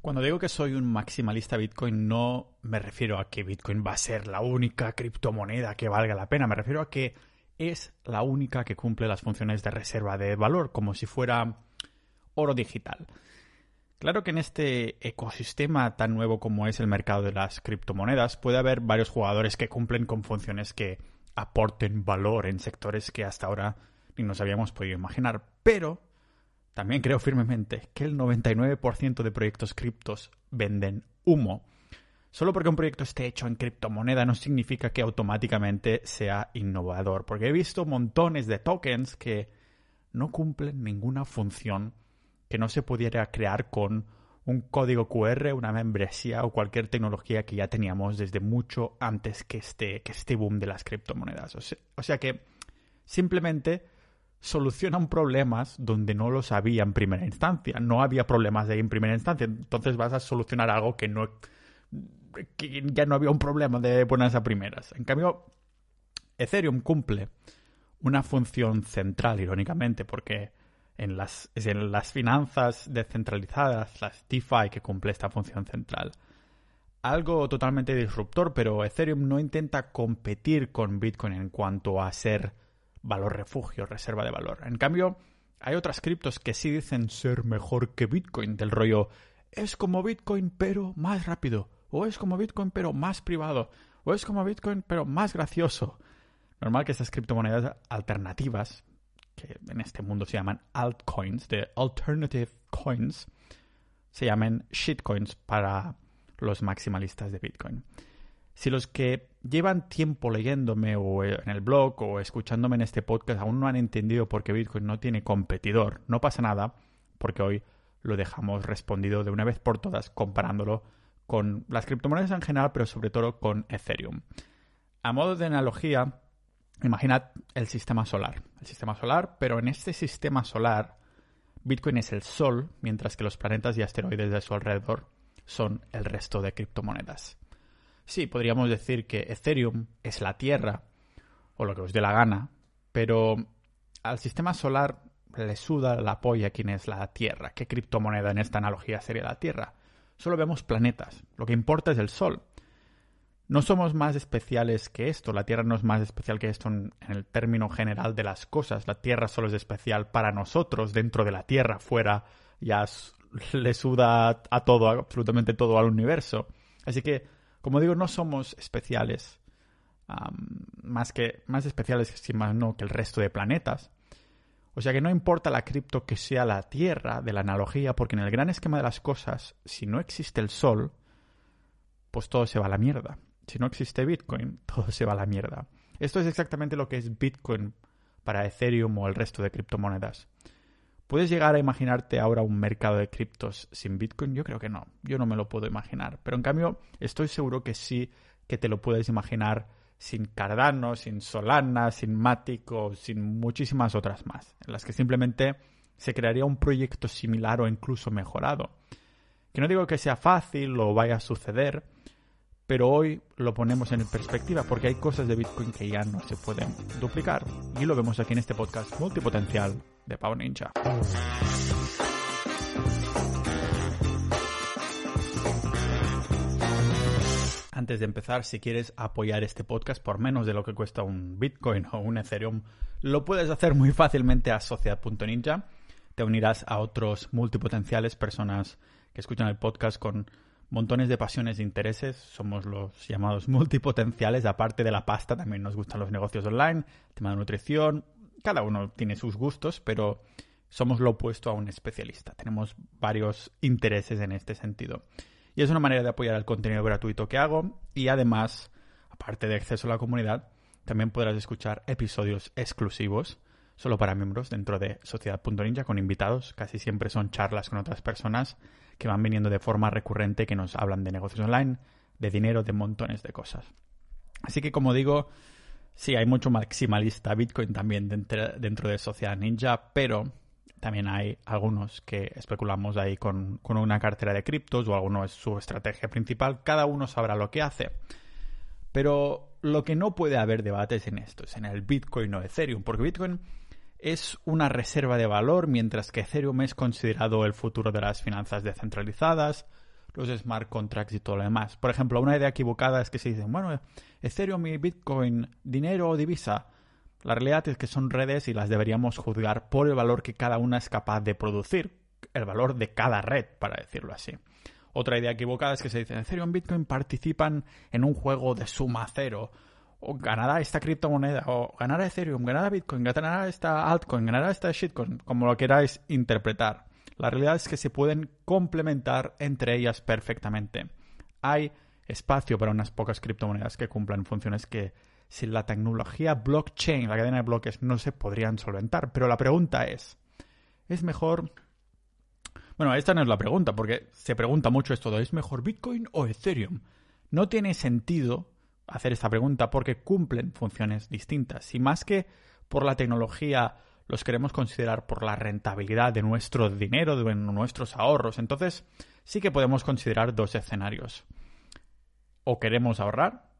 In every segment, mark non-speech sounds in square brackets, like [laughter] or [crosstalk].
Cuando digo que soy un maximalista Bitcoin, no me refiero a que Bitcoin va a ser la única criptomoneda que valga la pena, me refiero a que es la única que cumple las funciones de reserva de valor, como si fuera oro digital. Claro que en este ecosistema tan nuevo como es el mercado de las criptomonedas puede haber varios jugadores que cumplen con funciones que aporten valor en sectores que hasta ahora ni nos habíamos podido imaginar. Pero también creo firmemente que el 99% de proyectos criptos venden humo. Solo porque un proyecto esté hecho en criptomoneda no significa que automáticamente sea innovador, porque he visto montones de tokens que no cumplen ninguna función que no se pudiera crear con un código QR, una membresía o cualquier tecnología que ya teníamos desde mucho antes que este, que este boom de las criptomonedas. o sea que simplemente solucionan problemas donde no los había en primera instancia. No había problemas de ahí en primera instancia. Entonces vas a solucionar algo que no que ya no había un problema de buenas a primeras. En cambio, Ethereum cumple una función central, irónicamente, porque en las, en las finanzas descentralizadas, las DeFi que cumple esta función central. Algo totalmente disruptor, pero Ethereum no intenta competir con Bitcoin en cuanto a ser valor refugio, reserva de valor. En cambio, hay otras criptos que sí dicen ser mejor que Bitcoin, del rollo es como Bitcoin pero más rápido, o es como Bitcoin pero más privado, o es como Bitcoin pero más gracioso. Normal que estas criptomonedas alternativas, que en este mundo se llaman altcoins, de alternative coins, se llamen shitcoins para los maximalistas de Bitcoin. Si los que llevan tiempo leyéndome o en el blog o escuchándome en este podcast aún no han entendido por qué Bitcoin no tiene competidor, no pasa nada, porque hoy lo dejamos respondido de una vez por todas comparándolo con las criptomonedas en general, pero sobre todo con Ethereum. A modo de analogía, imaginad el sistema solar. El sistema solar, pero en este sistema solar, Bitcoin es el Sol, mientras que los planetas y asteroides de su alrededor son el resto de criptomonedas. Sí, podríamos decir que Ethereum es la Tierra, o lo que os dé la gana, pero al sistema solar le suda la polla quién es la Tierra. ¿Qué criptomoneda en esta analogía sería la Tierra? Solo vemos planetas. Lo que importa es el Sol. No somos más especiales que esto. La Tierra no es más especial que esto en, el término general de las cosas. La Tierra solo es especial para nosotros, dentro de la Tierra, fuera ya [laughs] le suda a todo, absolutamente todo al universo. Así que como digo, no somos especiales, más, que, más especiales si más no que el resto de planetas. O sea que no importa la cripto que sea la Tierra de la analogía, porque en el gran esquema de las cosas, si no existe el Sol, pues todo se va a la mierda. Si no existe Bitcoin, [laughs] todo se va a la mierda. Esto es exactamente lo que es Bitcoin para Ethereum o el resto de criptomonedas. ¿Puedes llegar a imaginarte ahora un mercado de criptos sin Bitcoin? Yo creo que no, yo no me lo puedo imaginar. Pero en cambio, estoy seguro que sí que te lo puedes imaginar sin Cardano, sin Solana, sin Matic sin muchísimas otras más, en las que simplemente se crearía un proyecto similar o incluso mejorado. Que no digo que sea fácil o vaya a suceder, pero hoy lo ponemos en perspectiva porque hay cosas de Bitcoin que ya no se pueden duplicar. Y lo vemos aquí en este podcast multipotencial de Pau Ninja. Antes de empezar, si quieres apoyar este podcast por menos de lo que cuesta un Bitcoin o un Ethereum, lo puedes hacer muy fácilmente a sociedad.ninja. Te unirás a otros multipotenciales, personas que escuchan el podcast con montones de pasiones e intereses. Somos los llamados multipotenciales. Aparte de la pasta, también nos gustan los negocios online, el tema de nutrición. Cada uno tiene sus gustos, pero somos lo opuesto a un especialista. Tenemos varios intereses en este sentido. Y es una manera de apoyar el contenido gratuito que hago. Y además, aparte de acceso a la comunidad, también podrás escuchar episodios exclusivos solo para miembros dentro de Sociedad.ninja con invitados. Casi siempre son charlas con otras personas que van viniendo de forma recurrente que nos hablan de negocios online, de dinero, de montones de cosas. Así que como digo, sí, hay mucho maximalista Bitcoin también dentro, dentro de Sociedad Ninja, pero también hay algunos que especulamos ahí con, con una cartera de criptos o alguno es su estrategia principal. Cada uno sabrá lo que hace. Pero lo que no puede haber debates en esto es en el Bitcoin o Ethereum, porque Bitcoin es una reserva de valor, mientras que Ethereum es considerado el futuro de las finanzas descentralizadas, los smart contracts y todo lo demás. Por ejemplo, una idea equivocada es que se dicen, bueno, Ethereum y Bitcoin, dinero o divisa. La realidad es que son redes y las deberíamos juzgar por el valor que cada una es capaz de producir, el valor de cada red, para decirlo así. Otra idea equivocada es que se dice Ethereum y Bitcoin participan en un juego de suma cero. O ganará esta criptomoneda, o ganará Ethereum, ganará Bitcoin, ganará esta altcoin, ganará esta shitcoin, como lo queráis interpretar. La realidad es que se pueden complementar entre ellas perfectamente. Hay espacio para unas pocas criptomonedas que cumplan funciones que sin la tecnología blockchain, la cadena de bloques, no se podrían solventar. Pero la pregunta es, ¿es mejor bueno, esta no es la pregunta, porque se pregunta mucho esto ¿es mejor Bitcoin o Ethereum? No tiene sentido hacer esta pregunta porque cumplen funciones distintas. Y más que por la tecnología los queremos considerar por la rentabilidad de nuestro dinero, de nuestros ahorros, entonces sí que podemos considerar dos escenarios. O queremos ahorrar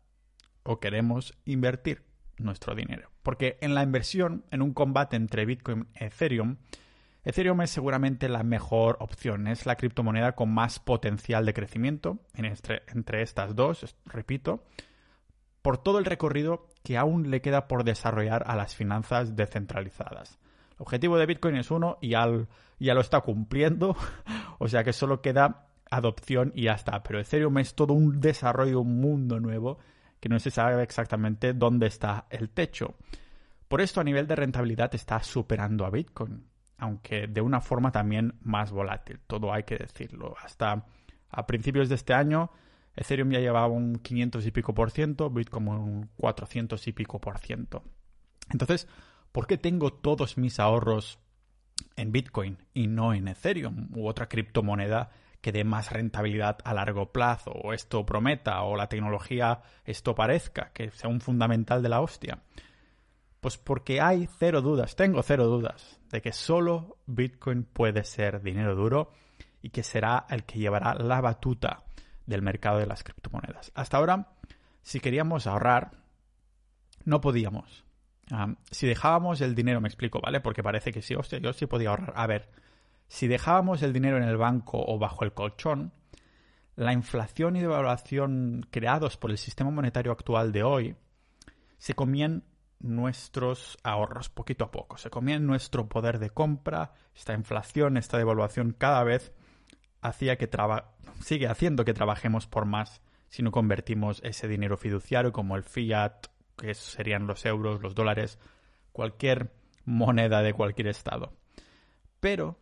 o queremos invertir nuestro dinero. Porque en la inversión, en un combate entre Bitcoin y Ethereum, Ethereum es seguramente la mejor opción, es la criptomoneda con más potencial de crecimiento entre, estas dos, repito, por todo el recorrido que aún le queda por desarrollar a las finanzas descentralizadas. El objetivo de Bitcoin es uno y ya lo está cumpliendo, [laughs] o sea que solo queda adopción y ya está. Pero Ethereum es todo un desarrollo, un mundo nuevo que no se sabe exactamente dónde está el techo. Por esto a nivel de rentabilidad está superando a Bitcoin aunque de una forma también más volátil, todo hay que decirlo. Hasta a principios de este año, Ethereum ya llevaba un 500 y pico por ciento, Bitcoin un 400 y pico por ciento. Entonces, ¿por qué tengo todos mis ahorros en Bitcoin y no en Ethereum u otra criptomoneda que dé más rentabilidad a largo plazo o esto prometa o la tecnología esto parezca que sea un fundamental de la hostia? Pues porque hay cero dudas, tengo cero dudas, de que solo Bitcoin puede ser dinero duro y que será el que llevará la batuta del mercado de las criptomonedas. Hasta ahora, si queríamos ahorrar, no podíamos. si dejábamos el dinero, me explico, ¿vale? Porque parece que sí, hostia, yo sí podía ahorrar. A ver, si dejábamos el dinero en el banco o bajo el colchón, la inflación y devaluación creados por el sistema monetario actual de hoy se comían nuestros ahorros poquito a poco. Se comía nuestro poder de compra, esta inflación, esta devaluación cada vez hacía que sigue haciendo que trabajemos por más si no convertimos ese dinero fiduciario como el fiat, que serían los euros, los dólares, cualquier moneda de cualquier estado. Pero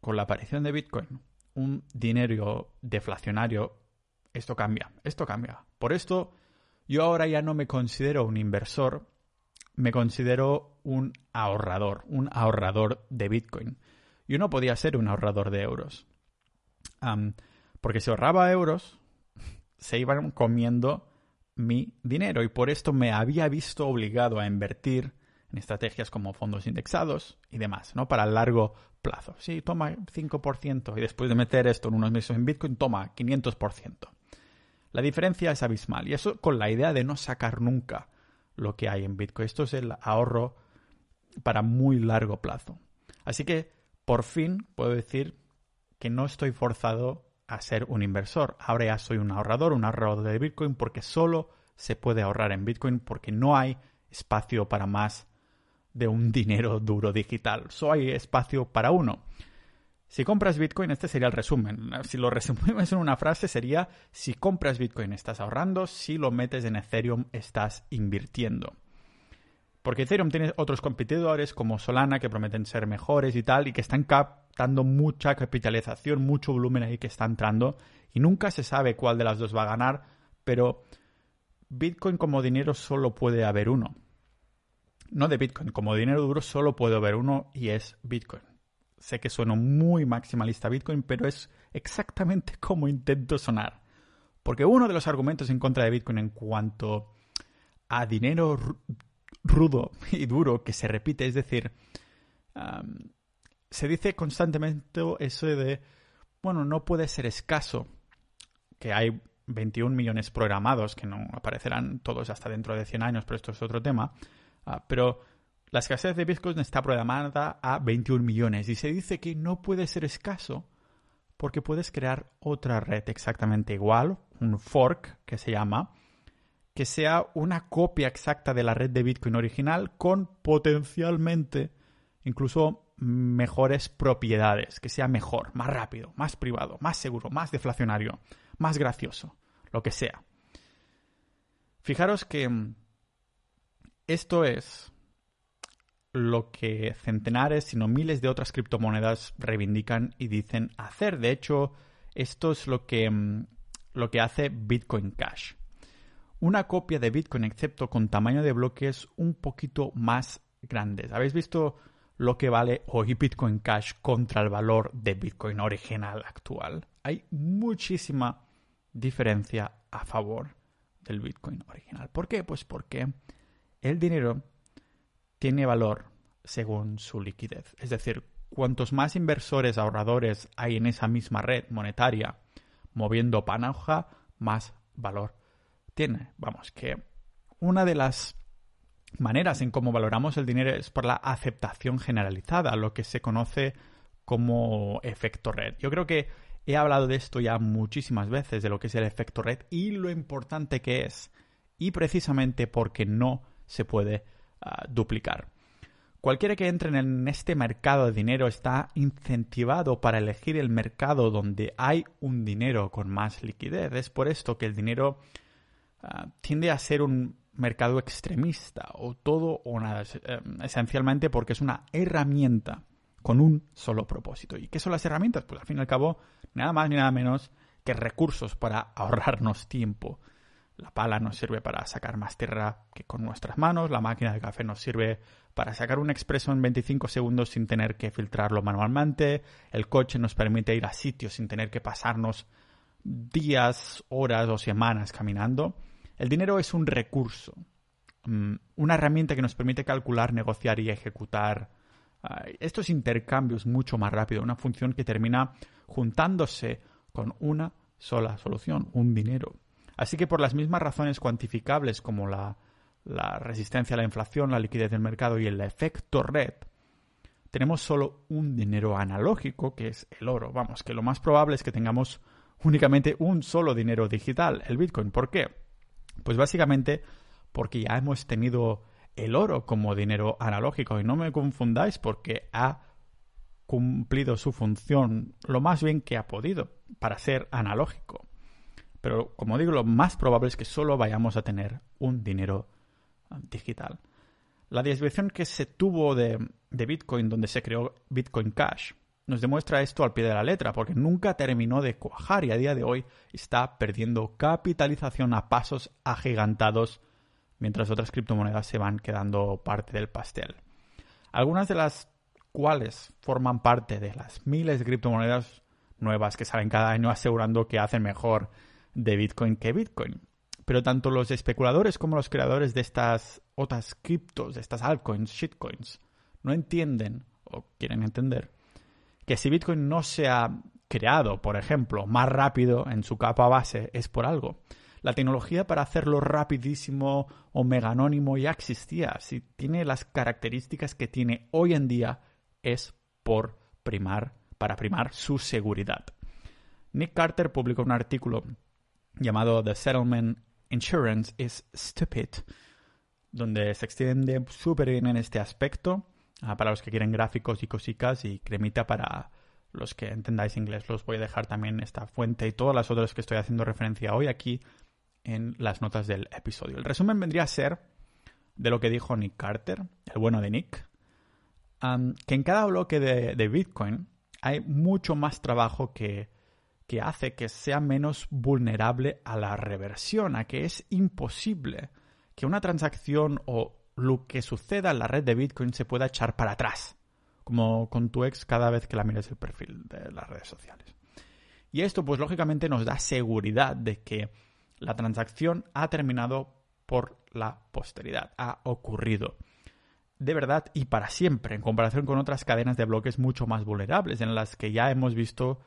con la aparición de Bitcoin, un dinero deflacionario, esto cambia, esto cambia. Por esto yo ahora ya no me considero un inversor, me considero un ahorrador, un ahorrador de Bitcoin. Yo no podía ser un ahorrador de euros. Porque si ahorraba euros, [laughs] se iban comiendo mi dinero y por esto me había visto obligado a invertir en estrategias como fondos indexados y demás, ¿no? Para largo plazo. Sí, toma 5% y después de meter esto en unos meses en Bitcoin, toma 500%. La diferencia es abismal y eso con la idea de no sacar nunca lo que hay en Bitcoin. Esto es el ahorro para muy largo plazo. Así que por fin puedo decir que no estoy forzado a ser un inversor. Ahora ya soy un ahorrador, un ahorrador de Bitcoin porque solo se puede ahorrar en Bitcoin porque no hay espacio para más de un [laughs] dinero duro digital. Solo hay espacio para uno. Si compras Bitcoin, este sería el resumen. Si lo resumimos en una frase sería, si compras Bitcoin estás ahorrando, si lo metes en Ethereum estás invirtiendo. Porque Ethereum tiene otros competidores como Solana que prometen ser mejores y tal y que están captando mucha capitalización, mucho volumen ahí que está entrando y nunca se sabe cuál de las dos va a ganar, pero Bitcoin como dinero solo puede haber uno. No de Bitcoin, como dinero duro solo puede haber uno y es Bitcoin. Sé que sueno muy maximalista Bitcoin, pero es exactamente [laughs] como intento sonar. Porque uno de los argumentos en contra de Bitcoin en cuanto a dinero rudo y duro que se repite, es decir, se dice constantemente eso de, bueno, no puede ser escaso, que hay 21 millones programados, que no aparecerán todos hasta dentro de 100 años, pero esto es otro tema, ah, pero la escasez de Bitcoin está programada a 21 millones y se dice que no puede ser escaso porque puedes crear otra red exactamente igual, un fork que se llama, que sea una copia exacta de la red de Bitcoin original con potencialmente incluso mejores propiedades, que sea mejor, más rápido, más privado, más seguro, más deflacionario, más gracioso, lo que sea. Fijaros que mm, esto es lo que centenares, sino miles de otras criptomonedas reivindican y dicen hacer. De hecho, esto es lo que, mm, lo que hace Bitcoin Cash. Una copia de Bitcoin, excepto con tamaño de bloques un poquito más grandes. ¿Habéis visto lo que vale hoy Bitcoin Cash contra el valor de Bitcoin original actual? Hay muchísima diferencia a favor del Bitcoin original. ¿Por qué? Pues porque el dinero tiene valor según su liquidez. Es decir, cuantos más inversores ahorradores hay en esa misma red monetaria moviendo panoja, más valor tiene. Vamos, que una de las maneras en cómo valoramos el dinero es por la aceptación generalizada, lo que se conoce como efecto red. Yo creo que he hablado de esto ya muchísimas veces, de lo que es el efecto red y lo importante que es, y precisamente porque no se puede ah, duplicar. Cualquiera que entre en este mercado de dinero está incentivado para elegir el mercado donde hay un dinero con más liquidez. Es por esto que el dinero ah, tiende a ser un mercado extremista o todo o nada, eh, esencialmente porque es una herramienta con un solo propósito. ¿Y qué son las herramientas? Pues al fin y al cabo, nada más ni nada menos que recursos para ahorrarnos tiempo. La pala nos sirve para sacar más tierra que con nuestras manos, la máquina de café nos sirve para sacar un expreso en 25 segundos sin tener que filtrarlo manualmente, el coche nos permite ir a sitios sin tener que pasarnos días, horas o semanas caminando. El dinero es un recurso, mm, una herramienta que nos permite calcular, negociar y ejecutar estos intercambios mucho más rápido, una función que termina juntándose con una sola solución, un dinero. Así que por las mismas razones cuantificables como la, resistencia a la inflación, la liquidez del mercado y el efecto red, tenemos solo un dinero analógico, que es el oro. Vamos, que lo más probable es que tengamos únicamente un solo dinero digital, el Bitcoin. ¿Por qué? Pues básicamente porque ya hemos tenido el oro como dinero analógico y no me confundáis porque ha cumplido su función lo más bien que ha podido para ser analógico. Pero como digo, lo más probable es que solo vayamos a tener un dinero digital. La desviación que se tuvo de, Bitcoin, donde se creó Bitcoin Cash, nos demuestra esto al pie de la letra, porque nunca terminó de cuajar y a día de hoy está perdiendo capitalización a pasos agigantados, mientras otras criptomonedas se van quedando parte del pastel. Algunas de las cuales forman parte de las miles de criptomonedas nuevas que salen cada año asegurando que hacen mejor de Bitcoin que Bitcoin. Pero tanto los especuladores como los creadores de estas otras criptos, de estas altcoins, shitcoins, no entienden o quieren entender que si Bitcoin no se ha creado, por ejemplo, más rápido en su capa base, es por algo. La tecnología para hacerlo rapidísimo o meganónimo ya existía. Si tiene las características que tiene hoy en día, es por primar, para primar su seguridad. Nick Carter publicó un artículo llamado The Settlement Insurance is Stupid, donde se extiende súper bien en este aspecto Ah, para los que quieren gráficos y cositas y cremita para los que entendáis inglés. Los voy a dejar también esta fuente y todas las otras que estoy haciendo referencia hoy aquí en las notas del episodio. El resumen vendría a ser de lo que dijo Nick Carter, el bueno de Nick, que en cada bloque de, de, Bitcoin hay mucho más trabajo que, que hace que sea menos vulnerable a la reversión, a que es imposible que una transacción o lo que suceda en la red de Bitcoin se pueda echar para atrás, como con tu ex cada vez que la mires el perfil de las redes sociales. Y esto, pues lógicamente, nos da seguridad de que la transacción ha terminado por la posteridad, ha ocurrido. De verdad y para siempre, en comparación con otras cadenas de bloques mucho más vulnerables, en las que ya hemos visto,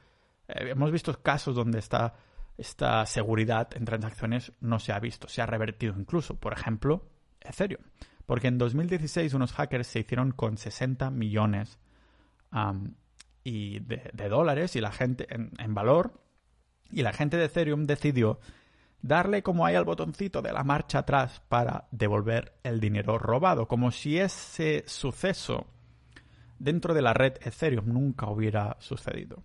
eh, hemos visto casos donde esta, esta seguridad en transacciones no se ha visto, se ha revertido incluso. Por ejemplo, Ethereum. Porque en 2016 unos hackers se hicieron con 60 millones y de, dólares y la gente en, valor. Y la gente de Ethereum decidió darle como ahí al botoncito de la marcha atrás para devolver el dinero robado, como si ese suceso dentro de la red Ethereum nunca hubiera sucedido.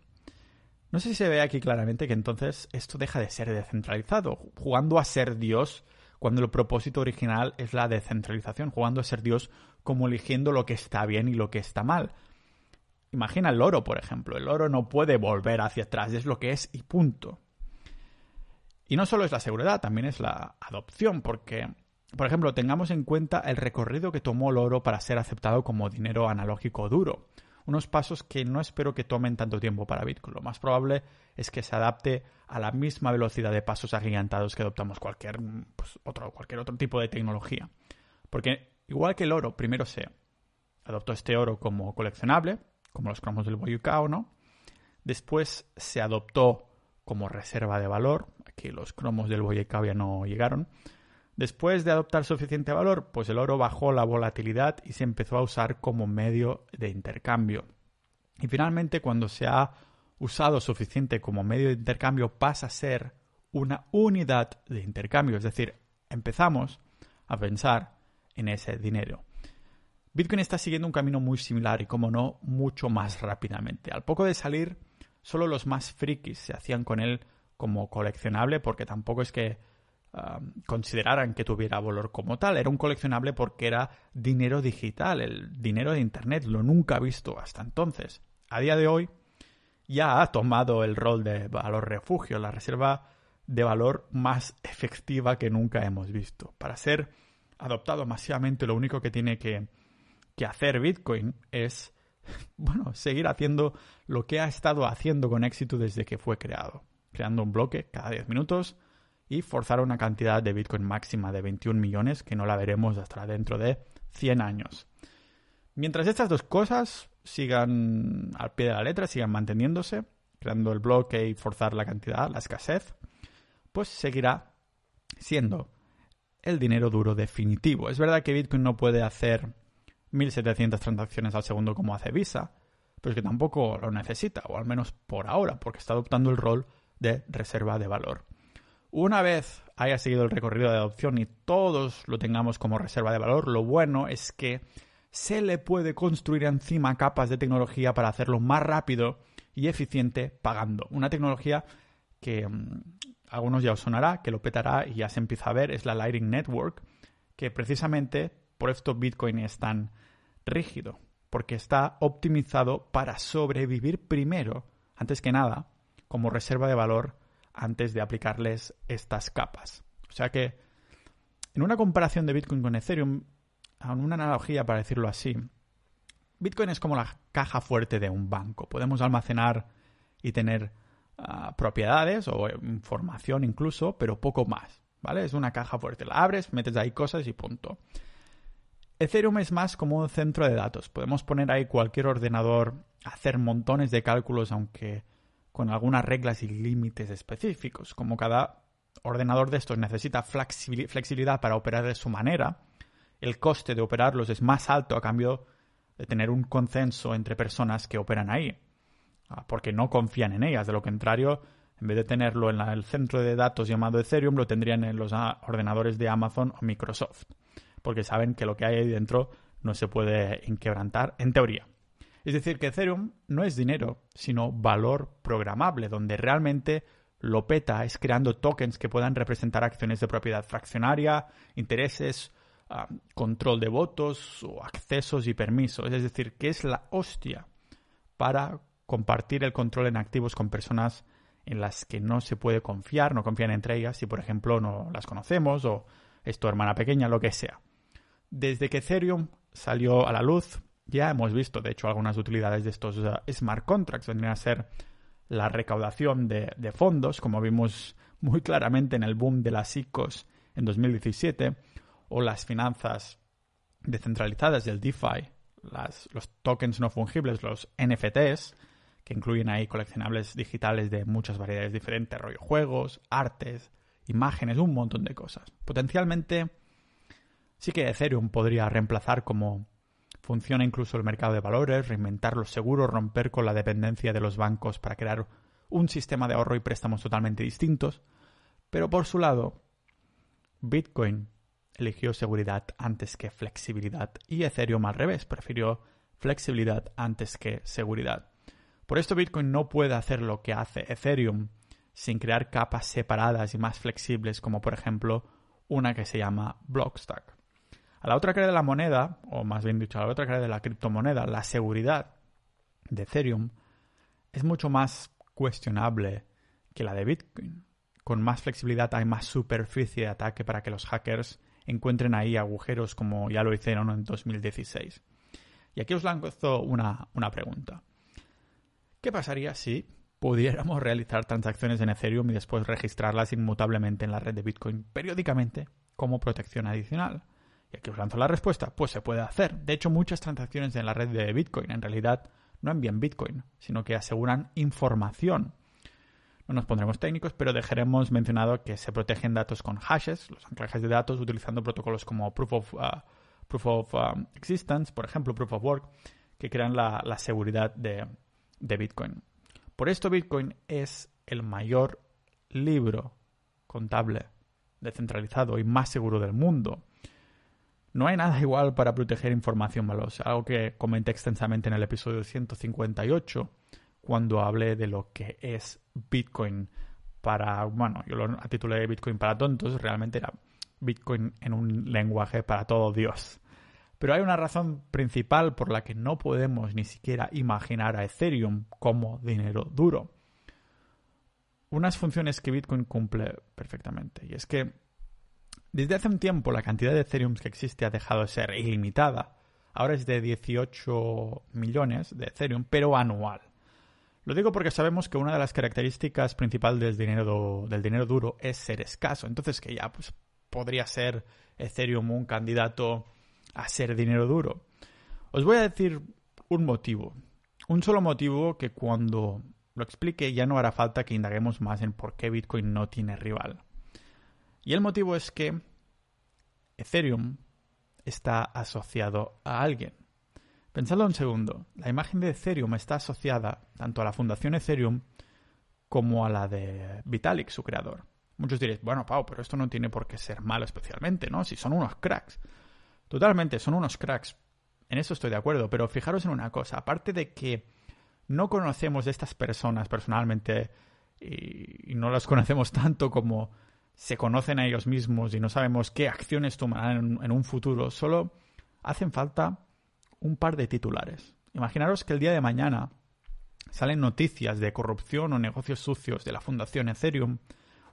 No sé si se ve aquí claramente que entonces esto deja de ser descentralizado, jugando a ser Dios cuando el propósito original es la descentralización, jugando a ser Dios como eligiendo lo que está bien y lo que está mal. Imagina el oro, por ejemplo. El oro no puede volver hacia atrás, es lo que es y punto. Y no solo es la seguridad, también es la adopción, porque, por ejemplo, tengamos en cuenta el recorrido que tomó el oro para ser aceptado como dinero analógico duro. Unos pasos que no espero que tomen tanto tiempo para Bitcoin. Lo más probable es que se adapte a la misma velocidad de pasos agigantados que adoptamos cualquier, pues, otro, cualquier otro tipo de tecnología. Porque igual que el oro, primero se adoptó este oro como coleccionable, como los cromos del Boyucao, ¿no? Después se adoptó como reserva de valor, aquí los cromos del Boyucao ya no llegaron. Después de adoptar suficiente valor, pues el oro bajó la volatilidad y se empezó a usar como medio de intercambio. Y finalmente, cuando se ha usado suficiente como medio de intercambio, pasa a ser una unidad de intercambio. Es decir, empezamos a pensar en ese dinero. Bitcoin está siguiendo un camino muy similar y, como no, mucho más rápidamente. Al poco de salir, solo los más frikis se hacían con él como coleccionable porque tampoco es que um, consideraran que tuviera valor como tal. Era un coleccionable porque era dinero digital, el dinero de Internet, lo nunca visto hasta entonces. A día de hoy ya ha tomado el rol de valor refugio, la reserva de valor más efectiva que nunca hemos visto. Para ser adoptado masivamente, lo único que tiene que que hacer Bitcoin es, [laughs] bueno, seguir haciendo lo que ha estado haciendo con éxito desde que fue creado, creando un bloque cada 10 minutos y forzar una cantidad de Bitcoin máxima de 21 millones que no la veremos hasta dentro de 100 años. Mientras estas dos cosas sigan al pie de la letra, sigan manteniéndose, creando el bloque y forzar la cantidad, la escasez, pues seguirá siendo el dinero duro definitivo. Es verdad que Bitcoin no puede hacer 1.700 transacciones al segundo como hace Visa, pero es que tampoco lo necesita, o al menos por ahora, porque está adoptando el rol de reserva de valor. Una vez haya seguido el recorrido de adopción y todos lo tengamos como reserva de valor, lo bueno es que se le puede construir encima capas de tecnología para hacerlo más rápido y eficiente pagando. Una tecnología que mm, a algunos ya os sonará, que lo petará y ya se empieza a ver, es la Lightning Network, que precisamente por esto Bitcoin es tan rígido, porque está optimizado para sobrevivir primero, antes que nada, como reserva de valor antes de aplicarles estas capas. O sea que, en una comparación de Bitcoin con Ethereum, en una analogía para decirlo así, Bitcoin es como la caja fuerte de un banco. Podemos almacenar y tener ah, propiedades o información incluso, pero poco más. ¿Vale? Es una caja fuerte. La abres, metes ahí cosas y punto. Ethereum es más como un centro de datos. Podemos poner ahí cualquier ordenador, hacer montones de cálculos, aunque con algunas reglas y límites específicos. Como cada ordenador de estos necesita flexibilidad para operar de su manera, el coste de operarlos es más alto a cambio de tener un consenso entre personas que operan ahí, ah, porque no confían en ellas. De lo contrario, en vez de tenerlo en el centro de datos llamado Ethereum, lo tendrían en los ah, ordenadores de Amazon o Microsoft porque saben que lo que hay ahí dentro no se puede inquebrantar en teoría. Es decir, que Ethereum no es dinero, sino valor programable, donde realmente lo peta es creando tokens que puedan representar acciones de propiedad fraccionaria, intereses, ah, control de votos o accesos y permisos. Es decir, que es la hostia para compartir el control en activos con personas en las que no se puede confiar, no confían entre ellas si por ejemplo no las conocemos o es tu hermana pequeña, lo que sea. Desde que Ethereum salió a la luz, ya hemos visto, de hecho, algunas utilidades de estos uh, smart contracts. Vendrían a ser la recaudación de, fondos, como vimos muy claramente en el boom de las ICOs en 2017, o las finanzas descentralizadas del DeFi, los tokens no fungibles, los NFTs, que incluyen ahí coleccionables digitales de muchas variedades diferentes, rollo juegos, artes, imágenes, un montón de cosas. Potencialmente Sí que Ethereum podría reemplazar como funciona incluso el mercado de valores, reinventar los seguros, romper con la dependencia de los bancos para crear un sistema de ahorro y préstamos totalmente distintos. Pero por su lado, Bitcoin eligió seguridad antes que flexibilidad y Ethereum al revés, prefirió flexibilidad antes que seguridad. Por esto Bitcoin no puede hacer lo que hace Ethereum sin crear capas separadas y más flexibles como por ejemplo una que se llama Blockstack. A la otra cara de la moneda, o más bien dicho, a la otra cara de la criptomoneda, la seguridad de Ethereum es mucho más cuestionable que la de Bitcoin. Con más flexibilidad hay más superficie de ataque para que los hackers encuentren ahí agujeros como ya lo hicieron en 2016. Y aquí os lanzo una, una pregunta. ¿Qué pasaría si pudiéramos realizar transacciones en Ethereum y después registrarlas inmutablemente en la red de Bitcoin periódicamente como protección adicional? Y aquí os lanzo la respuesta. Pues se puede hacer. De hecho, muchas transacciones en la red de Bitcoin en realidad no envían Bitcoin, sino que aseguran información. No nos pondremos técnicos, pero dejaremos mencionado que se protegen datos con hashes, los anclajes de datos, utilizando protocolos como Proof of, uh, proof of um, Existence, por ejemplo, Proof of Work, que crean la, seguridad de, de Bitcoin. Por esto Bitcoin es el mayor libro contable descentralizado y más seguro del mundo. No hay nada igual para proteger información valiosa, algo que comenté extensamente en el episodio 158 cuando hablé de lo que es Bitcoin para, bueno, yo lo titulé Bitcoin para tontos, realmente era Bitcoin en un lenguaje para todo Dios. Pero hay una razón principal por la que no podemos ni siquiera imaginar a Ethereum como dinero duro. Unas funciones que Bitcoin cumple perfectamente. Y es que desde hace un tiempo la cantidad de Ethereum que existe ha dejado de ser ilimitada. Ahora es de 18 millones de Ethereum, pero anual. Lo digo porque sabemos que una de las características principales del dinero, del dinero duro es ser escaso. Entonces que ya pues, podría ser Ethereum un candidato a ser dinero duro. Os voy a decir un motivo. Un solo motivo que cuando lo explique ya no hará falta que indaguemos más en por qué Bitcoin no tiene rival. Y el motivo es que Ethereum está asociado a alguien. Pensadlo un segundo. La imagen de Ethereum está asociada tanto a la fundación Ethereum como a la de Vitalik, su creador. Muchos diréis, bueno, Pau, pero esto no tiene por qué ser malo especialmente, ¿no? Si son unos cracks. Totalmente, son unos cracks. En eso estoy de acuerdo, pero fijaros en una cosa. Aparte de que no conocemos a estas personas personalmente y no las conocemos tanto como se conocen a ellos mismos y no sabemos qué acciones tomarán en, un futuro, solo hacen falta un par de titulares. Imaginaros que el día de mañana salen noticias de corrupción o negocios sucios de la Fundación Ethereum,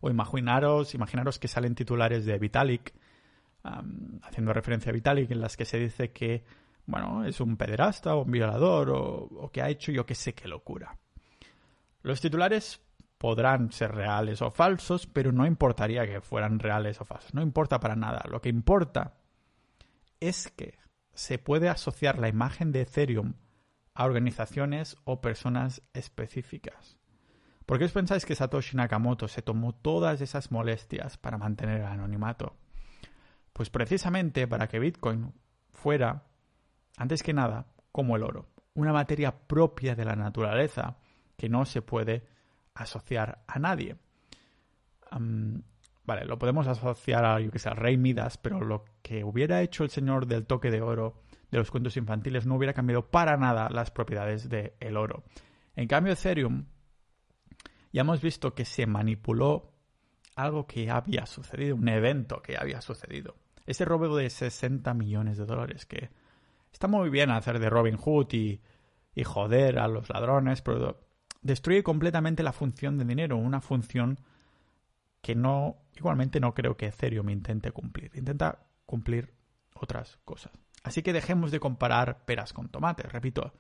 o imaginaros, imaginaros que salen titulares de Vitalik, haciendo referencia a Vitalik, en las que se dice que, bueno, es un pederasta o un violador o, o que ha hecho yo que sé qué locura. Los titulares podrán ser reales o falsos, pero no importaría que fueran reales o falsos. No importa para nada. Lo que importa es que se puede asociar la imagen de Ethereum a organizaciones o personas específicas. ¿Por qué os pensáis que Satoshi Nakamoto se tomó todas esas molestias para mantener el anonimato? Pues precisamente para que Bitcoin fuera, antes que nada, como el oro, una materia propia de la naturaleza que no se puede asociar a nadie. vale, lo podemos asociar a, yo que sé, al rey Midas, pero lo que hubiera hecho el señor del toque de oro de los cuentos infantiles no hubiera cambiado para nada las propiedades del oro. En cambio, Ethereum, ya hemos visto que se manipuló algo que había sucedido, un evento que había sucedido. Ese robo de 60 millones de dólares, que está muy bien hacer de Robin Hood y, y joder a los ladrones, pero destruye completamente la función de dinero, una función que no, igualmente no creo que Ethereum intente cumplir. Intenta cumplir otras cosas. Así que dejemos de comparar peras con tomates. Repito,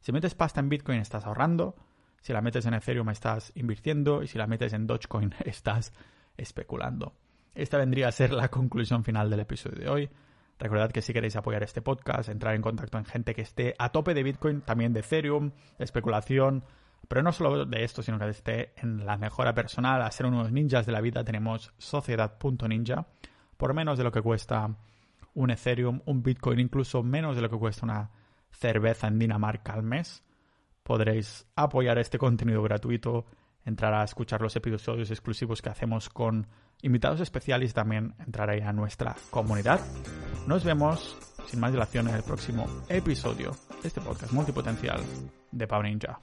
si metes pasta en Bitcoin estás ahorrando, si la metes en Ethereum estás invirtiendo y si la metes en Dogecoin [laughs] estás especulando. Esta vendría a ser la conclusión final del episodio de hoy. Recordad que si queréis apoyar este podcast, entrar en contacto en gente que esté a tope de Bitcoin, también de Ethereum, especulación, pero no solo de esto, sino que esté en la mejora personal, a ser unos ninjas de la vida, tenemos sociedad.ninja, por menos de lo que cuesta un Ethereum, un Bitcoin, incluso menos de lo que cuesta una cerveza en Dinamarca al mes. Podréis apoyar este contenido gratuito, entrar a escuchar los episodios exclusivos que hacemos con invitados especiales y también entrar ahí a nuestra comunidad. Nos vemos sin más dilación en el próximo episodio de este podcast multipotencial de Pau Ninja.